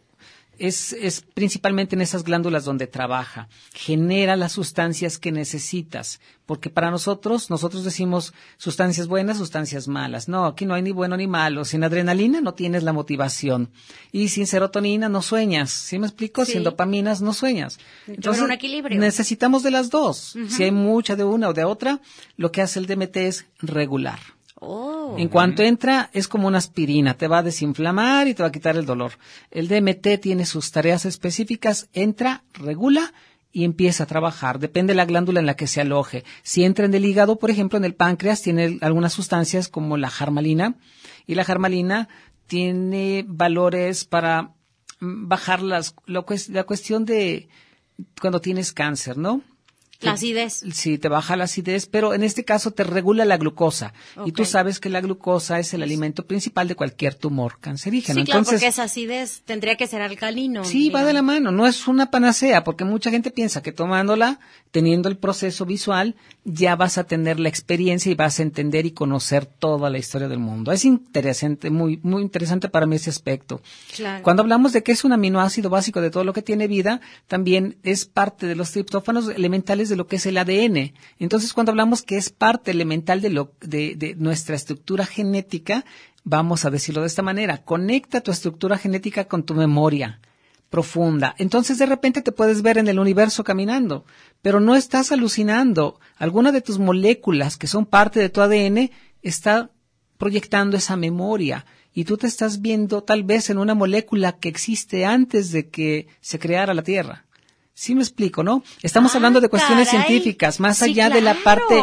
es, es principalmente en esas glándulas donde trabaja. Genera las sustancias que necesitas. Porque para nosotros, nosotros decimos sustancias buenas, sustancias malas. No, aquí no hay ni bueno ni malo. Sin adrenalina no tienes la motivación. Y sin serotonina no sueñas. ¿Sí me explico? Sí. Sin dopaminas no sueñas. Haber un equilibrio. necesitamos de las dos. Si hay mucha de una o de otra, lo que hace el DMT es regular. Oh. En cuanto entra, es como una aspirina, te va a desinflamar y te va a quitar el dolor. El DMT tiene sus tareas específicas, entra, regula y empieza a trabajar. Depende de la glándula en la que se aloje. Si entra en el hígado, por ejemplo, en el páncreas, tiene algunas sustancias como la jarmalina. Y la jarmalina tiene valores para mm, bajar las, lo la cuestión de cuando tienes cáncer, ¿no? La acidez. Sí, te baja la acidez, pero en este caso te regula la glucosa. Y tú sabes que la glucosa es el alimento principal de cualquier tumor cancerígeno. Sí, claro, Entonces, porque esa acidez tendría que ser alcalino. Sí, va de la mano, no es una panacea, porque mucha gente piensa que tomándola, teniendo el proceso visual, ya vas a tener la experiencia y vas a entender y conocer toda la historia del mundo. Es interesante, muy, muy interesante para mí ese aspecto. Claro. Cuando hablamos de que es un aminoácido básico de todo lo que tiene vida, también es parte de los triptófanos elementales de lo que es el ADN. Entonces, cuando hablamos que es parte elemental de, lo, de, de nuestra estructura genética, vamos a decirlo de esta manera, conecta tu estructura genética con tu memoria profunda. Entonces de repente te puedes ver en el universo caminando, pero no estás alucinando. Alguna de tus moléculas que son parte de tu ADN está proyectando esa memoria y tú te estás viendo tal vez en una molécula que existe antes de que se creara la Tierra. Sí me explico, ¿no? Estamos Ah, hablando de cuestiones caray. científicas, más Sí, allá de la parte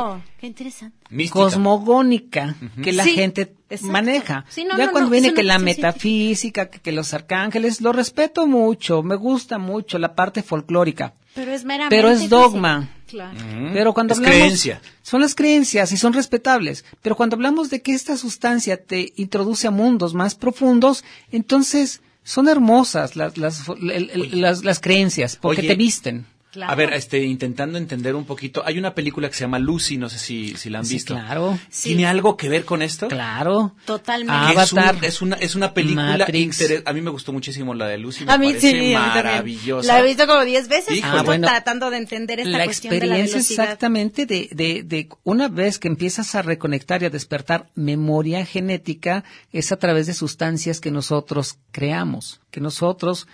cosmogónica que la Sí, gente exacto. maneja. Sí, no, ya no, cuando no, viene que la metafísica, que, que los arcángeles, lo respeto mucho, me gusta mucho la parte folclórica, Pero es meramente. pero es dogma. Claro. Pero cuando Es hablamos creencia. son las creencias y son respetables, pero cuando hablamos de que esta sustancia te introduce a mundos más profundos, entonces son hermosas las las las, las creencias porque Oye, te visten. Claro. A ver, este, intentando entender un poquito, hay una película que se llama Lucy, no sé si, si la han Sí, visto. claro. Sí. ¿Tiene algo que ver con esto? Claro. Totalmente. Ah, Que es, un- Avatar. es una, es una película Matrix. A mí me gustó muchísimo la de Lucy, me A mí parece sí, a mí también. maravillosa. La he visto como 10 veces. Híjole. Ah, bueno. tratando de entender esta la cuestión de la experiencia velocidad. exactamente de, de, de una vez que empiezas a reconectar y a despertar memoria genética es a través de sustancias que nosotros creamos, que nosotros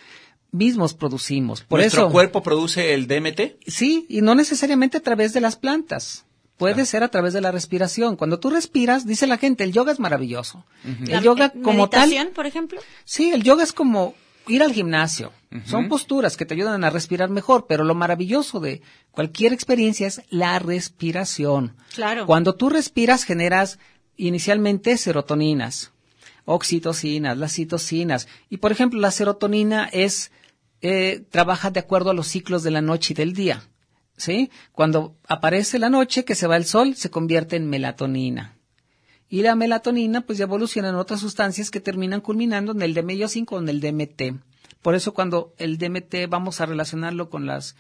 mismos producimos. Por ¿Nuestro eso, cuerpo produce el DMT? sí, y no necesariamente a través de las plantas. Puede ser a través de la respiración. Cuando tú respiras, dice la gente, el yoga es maravilloso. El yoga como tal, por ejemplo. Sí, el yoga es como ir al gimnasio. Son posturas que te ayudan a respirar mejor, pero lo maravilloso de cualquier experiencia es la respiración. Claro. Cuando tú respiras generas inicialmente serotoninas, oxitocinas, las citocinas. Y por ejemplo, la serotonina es eh, trabaja de acuerdo a los ciclos de la noche y del día. ¿Sí? Cuando aparece la noche, que se va el sol, se convierte en melatonina. Y la melatonina, pues ya evoluciona en otras sustancias que terminan culminando en el DMI5 o en el DMT. Por eso cuando el DMT vamos a relacionarlo con las,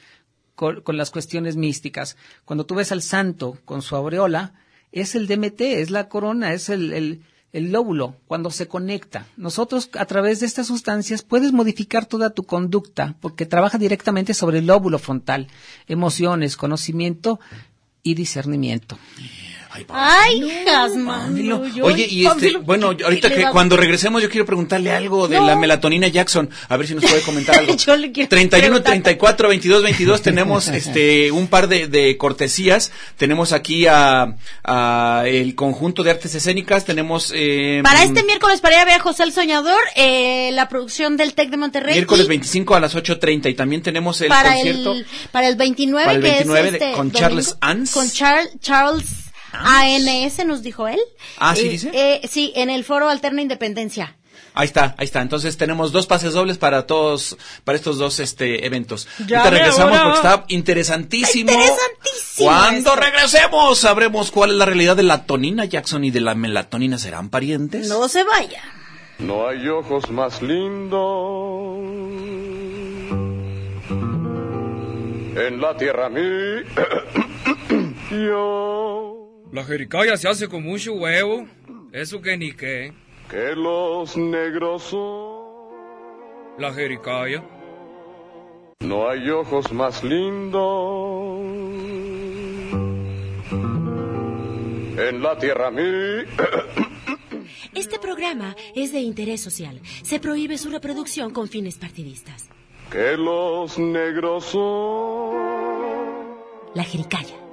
con, las cuestiones místicas. Cuando tú ves al santo con su aureola, es el DMT, es la corona, es el, el lóbulo, cuando se conecta. Nosotros, a través de estas sustancias, puedes modificar toda tu conducta, porque trabaja directamente sobre el lóbulo frontal, emociones, conocimiento y discernimiento. Ay, Jasmine. Oye, y este, bueno, ahorita que cuando regresemos yo quiero preguntarle algo de No. la melatonina Jackson, a ver si nos puede comentar <laughs> algo. Yo le quiero 31, preguntar. 34, 22, 22, tenemos <laughs> este un par de, de cortesías. Tenemos aquí a, a el conjunto de artes escénicas, tenemos eh, Para este miércoles, para ir a ver a José el Soñador, eh, la producción del TEC de Monterrey. miércoles y 25 a las 8:30 y también tenemos el para concierto el, para el 29, Para el que 29 es de- este con domingo, Charles Ans. Con Char- Charles ANS, nos dijo él. Ah, ¿sí Eh, dice? eh, sí, en el Foro Alterna Independencia. Ahí está, ahí está. Entonces tenemos dos pases dobles para todos, para estos dos este eventos. Ya Ahorita veo, regresamos porque está interesantísimo. Interesantísimo Cuando esto. regresemos sabremos cuál es la realidad de la tonina Jackson y de la melatonina. ¿Serán parientes? No se vaya. No hay ojos más lindos en la tierra mí. <coughs> Yo La jericaya se hace con mucho huevo. Eso que ni qué. que los negros son. La jericaya. No hay ojos más lindos en la tierra mí. <coughs> Este programa es de interés social. Se prohíbe su reproducción con fines partidistas. que los negros son. La Jericaya.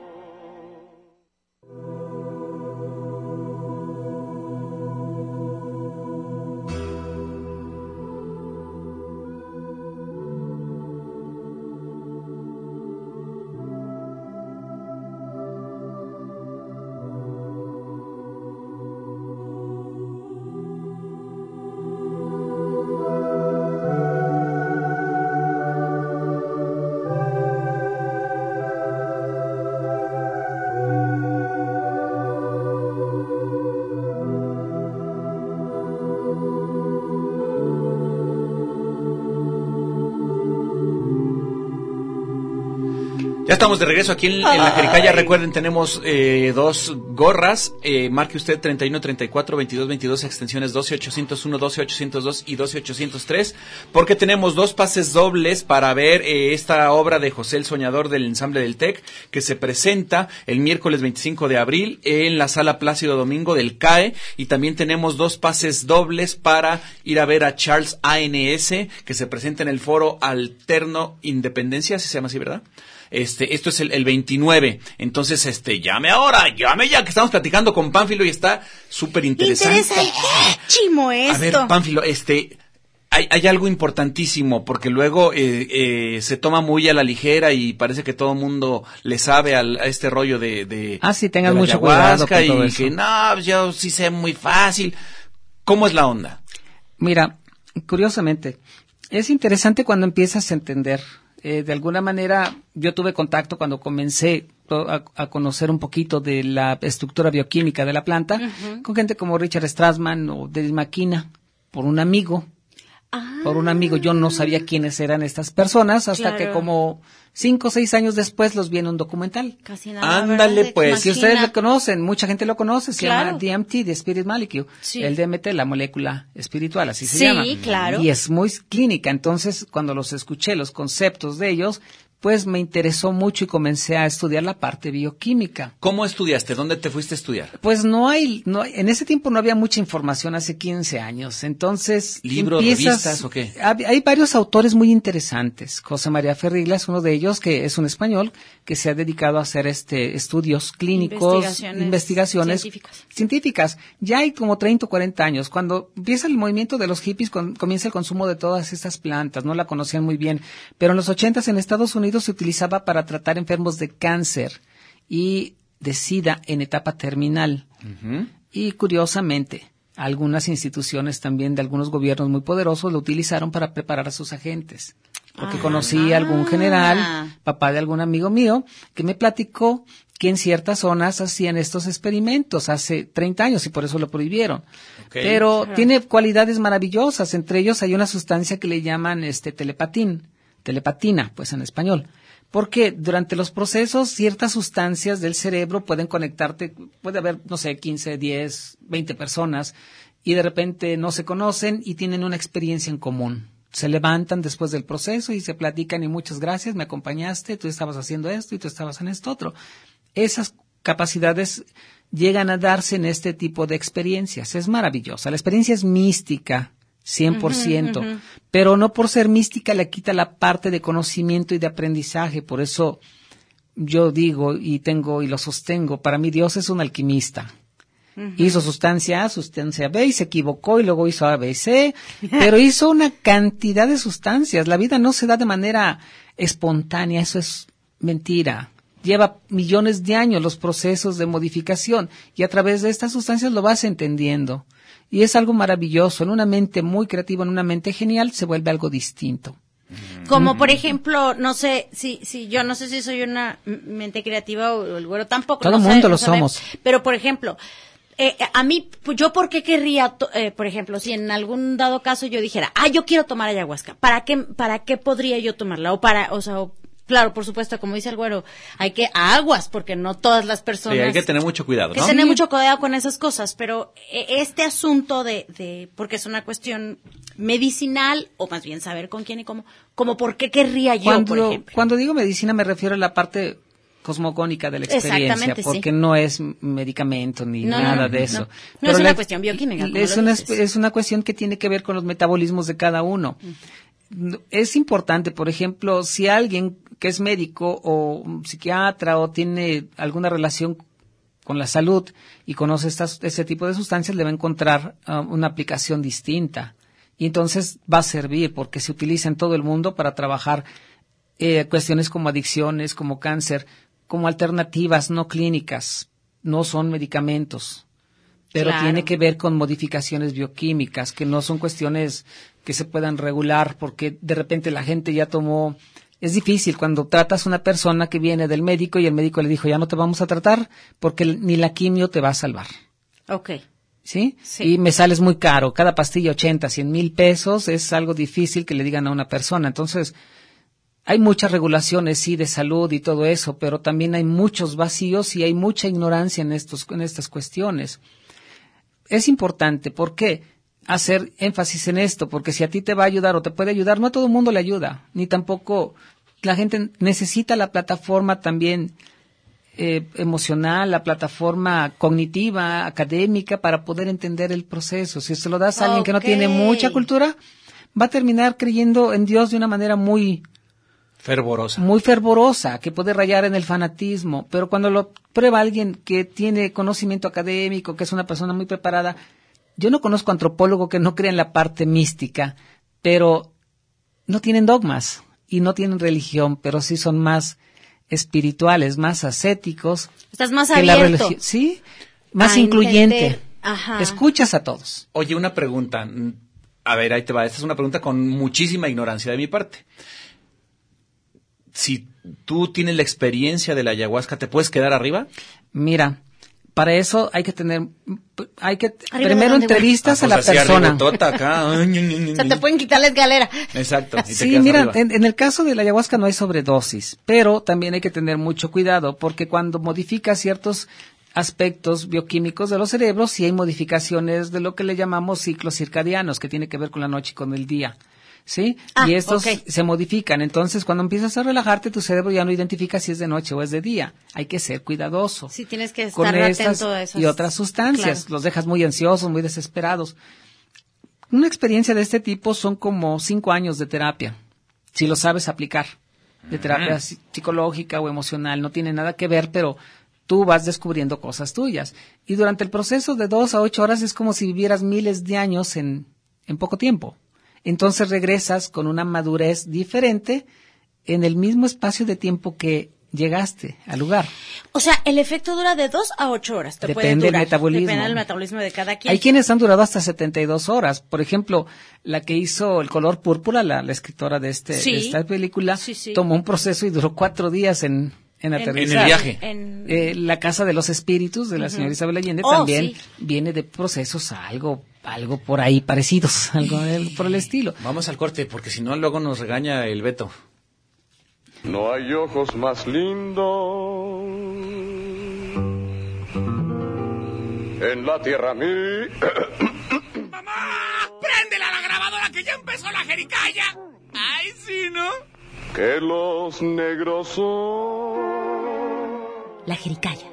Ya estamos de regreso aquí en, en la Jericaya. Recuerden, tenemos eh, dos gorras. Eh, marque usted 31, 34, 22, 22, extensiones 12, 801, 12, 802 y 12, 803. Porque tenemos dos pases dobles para ver eh, esta obra de José el Soñador del Ensamble del TEC que se presenta el miércoles 25 de abril en la sala Plácido Domingo del CAE. Y también tenemos dos pases dobles para ir a ver a Charles ANS que se presenta en el foro Alterno Independencia, si se llama así, ¿verdad? Este, esto es el, el 29. Entonces, este, llame ahora, llame ya, que estamos platicando con Pánfilo y está súper interesante. Interesantísimo esto. A ver, Pánfilo, este, hay, hay algo importantísimo, porque luego eh, eh, se toma muy a la ligera y parece que todo el mundo le sabe al- a este rollo de, de, Ah, sí, tengan mucho cuidado con todo y eso. que no, yo sí sé muy fácil. ¿Cómo es la onda? Mira, curiosamente, es interesante cuando empiezas a entender. Eh, de alguna manera, yo tuve contacto cuando comencé a conocer un poquito de la estructura bioquímica de la planta con gente como Richard Strassman o Dennis McKenna, por un amigo. Por un amigo, yo no sabía quiénes eran estas personas hasta Claro. que como cinco o seis años después los vi en un documental. Casi nada, Ándale, pues. Si ustedes lo conocen, mucha gente lo conoce, se Claro. llama DMT, de Spirit Molecule. Sí. El DMT, la molécula espiritual, así se Sí, llama. claro. Y es muy clínica, entonces cuando los escuché, los conceptos de ellos, pues me interesó mucho y comencé a estudiar la parte bioquímica. ¿Cómo estudiaste? ¿Dónde te fuiste a estudiar? Pues no hay, no, en ese tiempo no había mucha información hace 15 años, entonces ¿Libros, revistas o qué? Hay varios autores muy interesantes. José María Ferrigla es uno de ellos, que es un español que se ha dedicado a hacer este estudios clínicos, Investigaciones investigaciones científicas. científicas. Ya hay como 30 o 40 años. Cuando empieza el movimiento de los hippies, con- comienza el consumo de todas estas plantas. No la conocían muy bien. Pero en los 80 en Estados Unidos se utilizaba para tratar enfermos de cáncer y de SIDA en etapa terminal. Y curiosamente, algunas instituciones también de algunos gobiernos muy poderosos lo utilizaron para preparar a sus agentes. Porque conocí a algún general, papá de algún amigo mío, que me platicó que en ciertas zonas hacían estos experimentos hace 30 años y por eso lo prohibieron. Pero tiene cualidades maravillosas. Entre ellos hay una sustancia que le llaman este telepatín, telepatina, pues en español. Porque durante los procesos ciertas sustancias del cerebro pueden conectarte, puede haber, no sé, 15, 10, 20 personas y de repente no se conocen y tienen una experiencia en común. Se levantan después del proceso y se platican y muchas gracias, me acompañaste, tú estabas haciendo esto y tú estabas en esto otro. Esas capacidades llegan a darse en este tipo de experiencias. Es maravillosa. La experiencia es mística, 100%, Ujú, ujú. pero no por ser mística le quita la parte de conocimiento y de aprendizaje. Por eso yo digo y tengo y lo sostengo, para mí Dios es un alquimista. Hizo sustancia A, sustancia B y se equivocó y luego hizo A, B y C, pero hizo una cantidad de sustancias. La vida no se da de manera espontánea, eso es mentira. Lleva millones de años los procesos de modificación y a través de estas sustancias lo vas entendiendo. Y es algo maravilloso. En una mente muy creativa, en una mente genial, se vuelve algo distinto. Como por ejemplo, no sé, si, si yo no sé si soy una mente creativa o el güero tampoco. Todo no mundo lo sabemos. somos. Pero por ejemplo, eh, a mí, yo por qué querría, eh, por ejemplo, si en algún dado caso yo dijera, ah, yo quiero tomar ayahuasca, ¿para qué, para qué podría yo tomarla? O para, o sea, o- claro, por supuesto, como dice el güero, hay que, aguas, porque no todas las personas. Sí, hay que tener mucho cuidado, tener mucho cuidado con esas cosas, pero eh, este asunto de, de, porque es una cuestión medicinal, o más bien saber con quién y cómo, como por qué querría yo, por Cuando, ejemplo. cuando digo medicina me refiero a la parte cosmogónica de la experiencia, sí. porque no es medicamento ni No, nada no, de eso. No es una la- cuestión bioquímica, Es una, es una cuestión que tiene que ver con los metabolismos de cada uno. Es importante, por ejemplo, si alguien que es médico o un psiquiatra o tiene alguna relación con la salud y conoce estas, ese tipo de sustancias, le va a encontrar ah, una aplicación distinta. Y entonces va a servir porque se utiliza en todo el mundo para trabajar eh, cuestiones como adicciones, como cáncer, como alternativas no clínicas. No son medicamentos, pero Claro. tiene que ver con modificaciones bioquímicas, que no son cuestiones que se puedan regular porque de repente la gente ya tomó es difícil cuando tratas a una persona que viene del médico y el médico le dijo ya no te vamos a tratar porque ni la quimio te va a salvar. Ok. ¿Sí? Y me sales muy caro. Cada pastilla 80, 100 mil pesos es algo difícil que le digan a una persona. Entonces, hay muchas regulaciones, sí, de salud y todo eso, pero también hay muchos vacíos y hay mucha ignorancia en, estos, en estas cuestiones. Es importante, ¿por qué? Hacer énfasis en esto, porque si a ti te va a ayudar o te puede ayudar, no a todo el mundo le ayuda, ni tampoco la gente necesita la plataforma también eh, emocional, la plataforma cognitiva, académica, para poder entender el proceso. Si se lo das a alguien que no tiene mucha cultura, va a terminar creyendo en Dios de una manera muy, Fervorosa. muy fervorosa, que puede rayar en el fanatismo, pero cuando lo prueba alguien que tiene conocimiento académico, que es una persona muy preparada, yo no conozco antropólogo que no crea en la parte mística, pero no tienen dogmas y no tienen religión, pero sí son más espirituales, más ascéticos. Estás más la abierto. religi- Sí, más a incluyente. Ajá. Escuchas a todos. Oye, una pregunta. A ver, ahí te va. Esta es una pregunta con muchísima ignorancia de mi parte. Si tú tienes la experiencia de la ayahuasca, ¿te puedes quedar arriba? Mira, para eso hay que tener, hay que ¿Arriba de primero entrevistas Ah, a la pues así persona. arribotota acá. <laughs> O sea, te pueden quitar la escalera. Exacto. y te Sí, mira, en, en el caso de la ayahuasca no hay sobredosis, pero también hay que tener mucho cuidado porque cuando modifica ciertos aspectos bioquímicos de los cerebros, sí hay modificaciones de lo que le llamamos ciclos circadianos, que tiene que ver con la noche y con el día. ¿Sí? Ah, y estos ok. se modifican. Entonces, cuando empiezas a relajarte, tu cerebro ya no identifica si es de noche o es de día. Hay que ser cuidadoso. Sí, tienes que con estar estas atento a esas. y otras sustancias. Claro. Los dejas muy ansiosos, muy desesperados. Una experiencia de este tipo son como cinco años de terapia, si lo sabes aplicar, de terapia psi- psicológica o emocional. No tiene nada que ver, pero tú vas descubriendo cosas tuyas. Y durante el proceso de dos a ocho horas es como si vivieras miles de años en, en poco tiempo. Entonces regresas con una madurez diferente en el mismo espacio de tiempo que llegaste al lugar. O sea, el efecto dura de dos a ocho horas. Te puede Depende del metabolismo. Depende del metabolismo de cada quien. Hay quienes han durado hasta 72 horas. Por ejemplo, la que hizo El color púrpura, la, la escritora de, este, Sí. de esta película, Sí, sí. tomó un proceso y duró cuatro días en, en En- aterrizar. En el viaje. En- Eh, la Casa de los Espíritus de la señora Isabel Allende Oh, también sí. viene de procesos algo, algo por ahí parecidos, <laughs> algo por el estilo. Vamos al corte, porque si no, luego nos regaña el Beto. No hay ojos más lindos en la tierra mí. <coughs> ¡Préndela a la grabadora que ya empezó la jericaya! ¡Ay, sí, ¿no? que los negros son. La jericaya.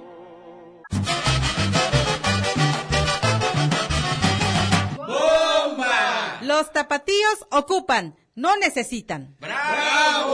Los tapatíos ocupan, no necesitan. La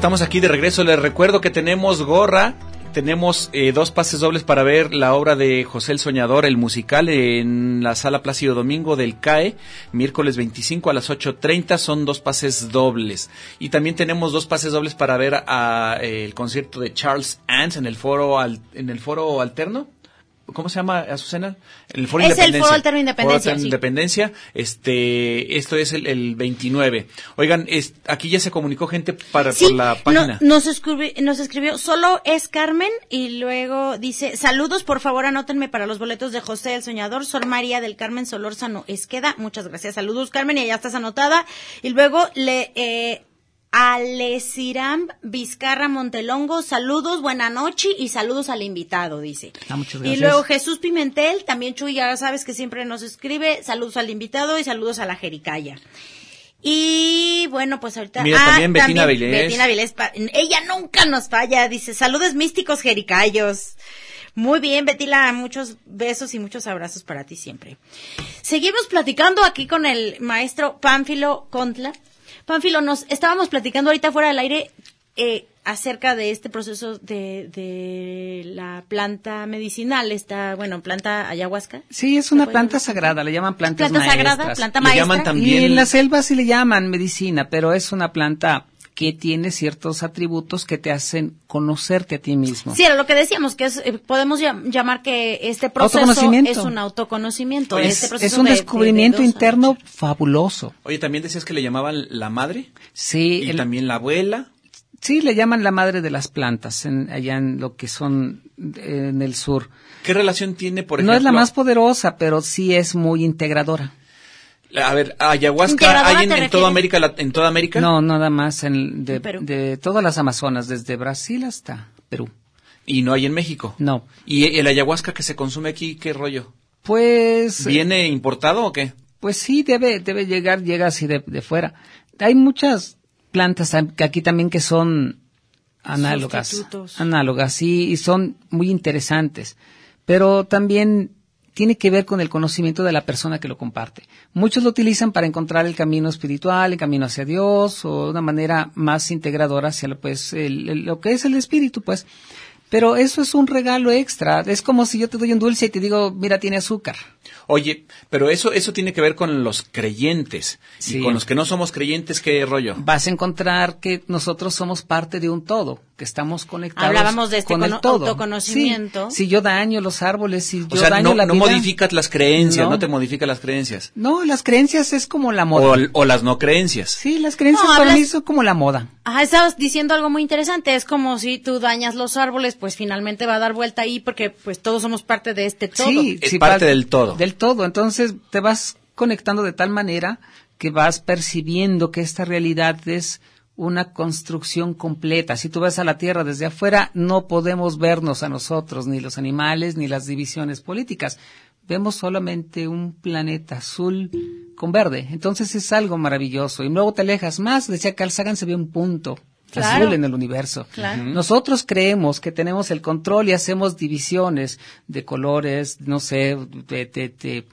estamos aquí de regreso. Les recuerdo que tenemos gorra. Tenemos eh, dos pases dobles para ver la obra de José el Soñador, el musical, en la sala Plácido Domingo del CAE, miércoles 25 a las 8.30. Son dos pases dobles. Y también tenemos dos pases dobles para ver a, eh, el concierto de Charles Ants en el foro, al- en el foro alterno. ¿Cómo se llama, Azucena? El Foro Es el Independencia. Foro Alterno Independencia, Foro Alterno sí. Independencia. Este, esto es el, el 29. Oigan, es- aquí ya se comunicó gente para, Sí, por la no- página. nos, escribi- nos escribió, solo es Carmen y luego dice, saludos, por favor anótenme para los boletos de José el Soñador, Sor María del Carmen Solórzano Esqueda, muchas gracias, saludos Carmen y ya estás anotada. Y luego le, eh, Alesiram Vizcarra Montelongo, saludos, buena noche y saludos al invitado, dice. Ah, muchas Y gracias. luego Jesús Pimentel, también Chuy, ya sabes que siempre nos escribe, saludos al invitado y saludos a la Jericaya. Y bueno, pues ahorita. Mira, también Betina Avilés. Betina Avilés, pa- ella nunca nos falla, dice, saludos místicos jericayos. Muy bien, Betila, muchos besos y muchos abrazos para ti siempre. Seguimos platicando aquí con el maestro Pánfilo Contla. Pánfilo, nos estábamos platicando ahorita fuera del aire eh, acerca de este proceso de, de la planta medicinal, esta, bueno, planta ayahuasca. Sí, es una planta sagrada, le llaman plantas Planta sagrada, maestras. planta Le maestra. llaman también- Y en la selva sí le llaman medicina, pero es una planta que tiene ciertos atributos que te hacen conocerte a ti mismo. Sí, era lo que decíamos, que es, eh, podemos llam- llamar que este proceso Autoconocimiento. es un autoconocimiento. Oye, este es- proceso es un de- de- descubrimiento de interno fabuloso. Oye, también decías que le llamaban la madre. Sí, Y el- también la abuela. sí le llaman la madre de las plantas en, allá en lo que son en el sur. ¿Qué relación tiene, por no ejemplo? es la más poderosa, pero sí es muy integradora. A ver, ayahuasca hay en, toda América, en toda América. No, nada más en, de, En Perú. de todas las Amazonas, desde Brasil hasta Perú. Y no hay en México. No. ¿Y el ayahuasca que se consume aquí, qué rollo? Pues ¿Viene importado o qué? Pues sí, debe, debe llegar, llega así de, de fuera. Hay muchas plantas aquí también que son análogas. Análogas, sí, y son muy interesantes. Pero también tiene que ver con el conocimiento de la persona que lo comparte. Muchos lo utilizan para encontrar el camino espiritual, el camino hacia Dios, o de una manera más integradora hacia lo, pues, el- el- lo que es el espíritu, pues. Pero eso es un regalo extra. Es como si yo te doy un dulce y te digo, mira, tiene azúcar. Oye, pero eso eso tiene que ver con los creyentes. Sí. Y con los que no somos creyentes, ¿qué rollo? vas a encontrar que nosotros somos parte de un todo, que estamos conectados Hablábamos de este con el todo. autoconocimiento. Sí, si yo daño los árboles, si O yo sea, daño no, la no vida- modificas las creencias, no. No. te modificas las creencias. No, las creencias es como la moda. O, o las no creencias. Sí, las creencias No, para hablas- mí son como la moda. Ajá, estabas diciendo algo muy interesante. Es como si tú dañas los árboles, pues finalmente va a dar vuelta ahí porque pues todos somos parte de este todo. Sí, Es sí, parte pa- del todo. Del todo. Entonces te vas conectando de tal manera que vas percibiendo que esta realidad es una construcción completa. Si tú ves a la Tierra desde afuera, no podemos vernos a nosotros, ni los animales, ni las divisiones políticas. Vemos solamente un planeta azul con verde. Entonces es algo maravilloso. Y luego te alejas más, decía Carl Sagan, se ve un punto Claro. azul en el universo. Claro. Nosotros creemos que tenemos el control y hacemos divisiones de colores, no sé, de de- de-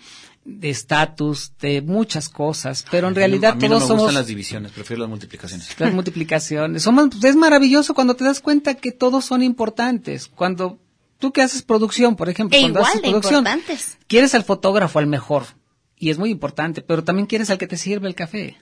de estatus, de muchas cosas, pero en realidad a mí no todos me somos gustan las divisiones, prefiero las multiplicaciones. las multiplicaciones. Somos, pues, es maravilloso cuando te das cuenta que todos son importantes. Cuando tú que haces producción, por ejemplo, E cuando igual haces de producción, importantes. quieres al fotógrafo, al mejor, y es muy importante, pero también quieres al que te sirve el café,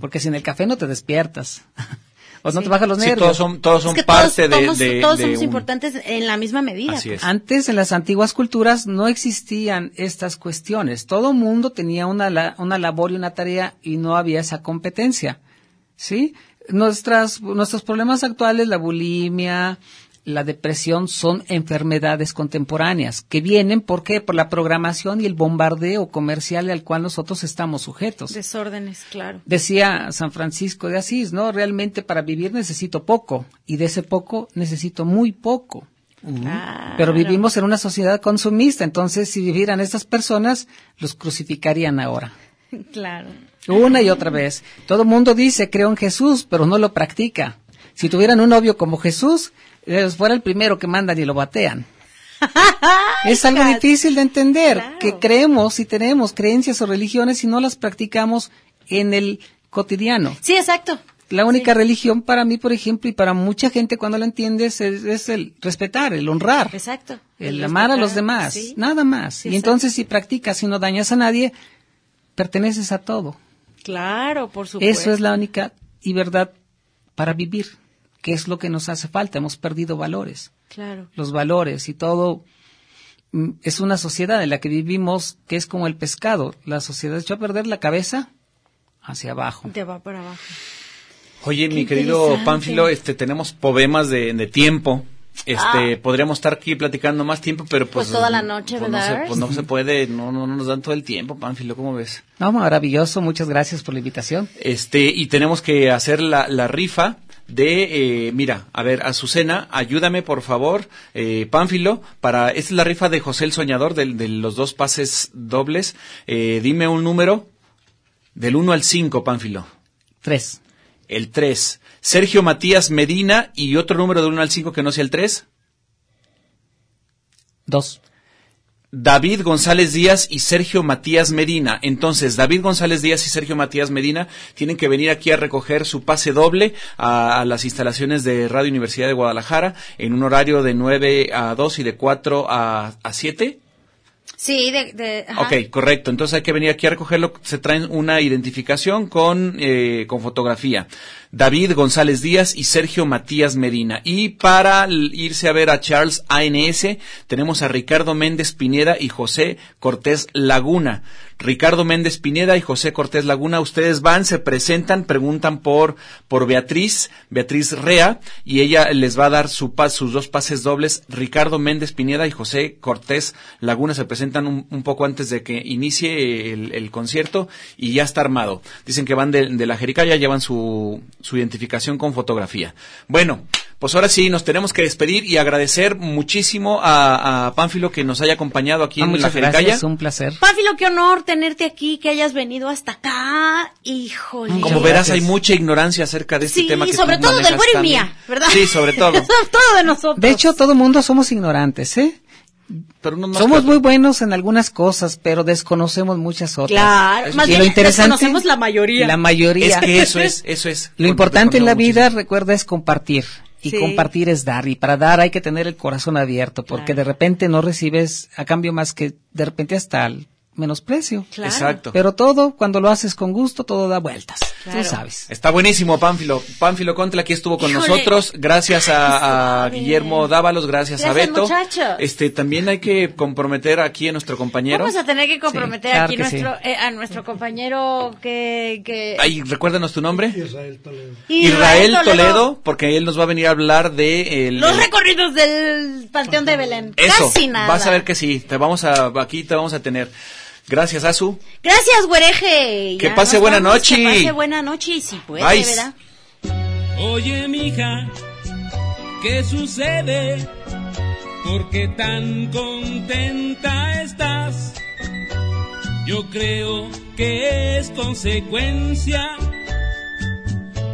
porque sin el café no te despiertas. <laughs> o no te bajan los Sí, nervios. todos son, todos son Es que parte todos, de, somos- de- todos de somos un- importantes en la misma medida. Así es. Antes, en las antiguas culturas, no existían estas cuestiones. Todo mundo tenía una, la- una labor y una tarea y no había esa competencia. ¿Sí? Nuestras, nuestros problemas actuales, la bulimia, la depresión, son enfermedades contemporáneas que vienen, ¿por qué? Por la programación y el bombardeo comercial al cual nosotros estamos sujetos. Desórdenes, claro. Decía San Francisco de Asís, ¿no? Realmente para vivir necesito poco y de ese poco necesito muy poco. Claro. Pero vivimos en una sociedad consumista, entonces si vivieran estas personas, los crucificarían ahora. <laughs> Claro. Una y otra vez. Todo el mundo dice, creo en Jesús, pero no lo practica. Si tuvieran un novio como Jesús, fuera el primero que mandan y lo batean. <laughs> es algo difícil de entender, claro. que creemos y tenemos creencias o religiones y no las practicamos en el cotidiano. Sí, exacto. La única religión para mí, por ejemplo, y para mucha gente cuando la entiendes, es, es el respetar, el honrar, Exacto. el amar a los demás, sí. nada más. Sí, y entonces si practicas y no dañas a nadie, perteneces a todo. Claro, por supuesto. Eso es la única y verdad para vivir, que es lo que nos hace falta. Hemos perdido valores, Claro. los valores y todo. mm, Es una sociedad en la que vivimos que es como el pescado. La sociedad echó a perder la cabeza hacia abajo. Te va para abajo. Oye, Qué mi querido. Pánfilo, este, tenemos poemas de, de tiempo. Este, Ah. podríamos estar aquí platicando más tiempo, pero pues. Pues toda la noche, pues no se, ¿verdad? pues no se puede, no, no, no nos dan todo el tiempo, Pánfilo, ¿cómo ves? No, maravilloso. Muchas gracias por la invitación. Este, y tenemos que hacer la, la rifa de, eh, mira, a ver, Azucena, ayúdame por favor, eh, Pánfilo, para, esta es la rifa de José el Soñador, del- de, los dos pases dobles. Eh, dime un número del 1 al 5, Pánfilo. Tres. El 3. Sergio Matías Medina y otro número del 1 al 5 que no sea el 3. Dos. David González Díaz y Sergio Matías Medina. Entonces, David González Díaz y Sergio Matías Medina tienen que venir aquí a recoger su pase doble a, las instalaciones de Radio Universidad de Guadalajara en un horario de 9 a 2 y de 4 a, a 7. Sí, de... de ajá. Correcto. Entonces hay que venir aquí a recogerlo. Se traen una identificación con, eh, con fotografía. David González Díaz y Sergio Matías Medina. Y para irse a ver a Charles ANS, tenemos a Ricardo Méndez Pineda y José Cortés Laguna. Ricardo Méndez Pineda y José Cortés Laguna, ustedes van, se presentan, preguntan por, por Beatriz, Beatriz Rea, y ella les va a dar su pas, sus dos pases dobles. Ricardo Méndez Pineda y José Cortés Laguna se presentan un, un poco antes de que inicie el, el concierto y ya está armado. Dicen que van de, de la Jericaya, llevan su, su identificación con fotografía. Bueno, pues ahora sí, nos tenemos que despedir y agradecer muchísimo a, a Pánfilo que nos haya acompañado aquí Ah, en la muchas Jericaya. gracias. Un placer. Pánfilo, qué honor tenerte aquí, que hayas venido hasta acá. Híjole. Como verás, hay mucha ignorancia acerca de este Sí, tema que sobre tú todo del güero y mía, ¿verdad? Sí, sobre todo. <laughs> sobre todo de nosotros. De hecho, todo mundo somos ignorantes, ¿eh? Pero más Somos muy buenos en algunas cosas, pero desconocemos muchas otras. Claro, más y bien lo interesante, desconocemos la mayoría. La mayoría. Es que eso es, eso es. <laughs> Lo importante en la Muchísimo. vida, recuerda, es compartir. Y Sí. compartir es dar. Y para dar hay que tener el corazón abierto, porque Claro. de repente no recibes a cambio más que de repente hasta el menosprecio. Claro. Exacto. Pero todo, cuando lo haces con gusto, todo da vueltas. Claro. Tú sabes. Está buenísimo, Pánfilo. Pánfilo Contra aquí estuvo con Híjole. nosotros. Gracias a, a. Guillermo Dávalos, gracias, a Gracias, Beto. muchachos. Este, también hay que comprometer aquí a nuestro compañero. Vamos a tener que comprometer Sí, claro aquí que sí. nuestro, eh, a nuestro compañero que... que... Ay, recuérdanos tu nombre. Israel Toledo. Israel Toledo, porque él nos va a venir a hablar de el, Los el- recorridos del Panteón de Belén. eso. Casi nada. Vas a ver que sí, te vamos a aquí te vamos a tener. Gracias, Azu. Gracias, güereje. Que Ya pase buena vamos, noche. Que pase buena noche y si puede, Bye. ¿verdad? Oye, mija, ¿qué sucede? ¿Por qué tan contenta estás? Yo creo que es consecuencia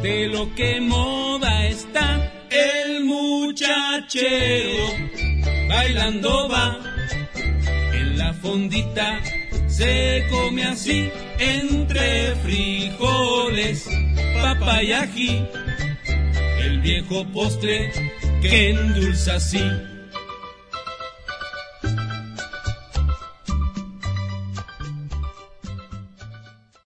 de lo que moda está. El muchachero bailando va en la fondita. Se come así entre frijoles, papa y ají. El viejo postre que endulza así